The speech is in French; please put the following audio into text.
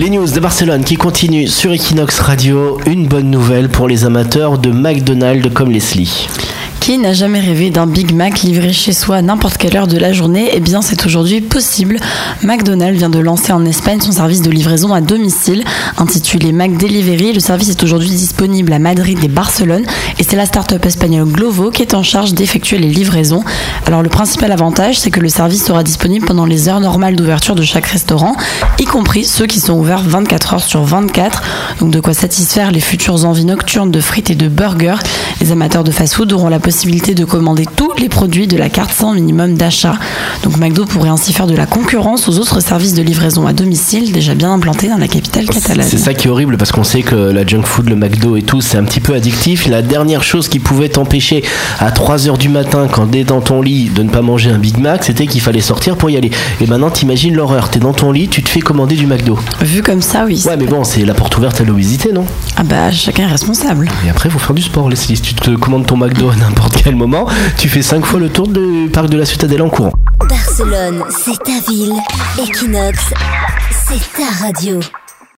Les news de Barcelone qui continuent sur Equinox Radio. Une bonne nouvelle pour les amateurs de McDonald's comme Leslie. Qui n'a jamais rêvé d'un Big Mac livré chez soi à n'importe quelle heure de la journée? Eh bien, c'est aujourd'hui possible. McDonald's vient de lancer en Espagne son service de livraison à domicile, intitulé Mac Delivery. Le service est aujourd'hui disponible à Madrid et Barcelone, et c'est la start-up espagnole Glovo qui est en charge d'effectuer les livraisons. Alors, le principal avantage, c'est que le service sera disponible pendant les heures normales d'ouverture de chaque restaurant, y compris ceux qui sont ouverts 24 heures sur 24. Donc, de quoi satisfaire les futures envies nocturnes de frites et de burgers. Les amateurs de fast-food auront la possibilité de commander tous les produits de la carte sans minimum d'achat. Donc McDo pourrait ainsi faire de la concurrence aux autres services de livraison à domicile déjà bien implantés dans la capitale catalane. C'est ça qui est horrible parce qu'on sait que la junk food, le McDo et tout, c'est un petit peu addictif. La dernière chose qui pouvait t'empêcher à 3h du matin, quand t'es dans ton lit, de ne pas manger un Big Mac, c'était qu'il fallait sortir pour y aller. Et maintenant, t'imagines l'horreur. T'es dans ton lit, tu te fais commander du McDo. Vu comme ça, oui. Ouais, mais bon, c'est la porte ouverte à l'obésité, non? Ah bah, chacun est responsable. Et après, il faut faire du sport, Leslie. Si tu te commandes ton McDo à n'importe quel moment, tu fais 5 fois le tour du parc de la Citadelle en courant. Barcelone, c'est ta ville. Equinox, c'est ta radio.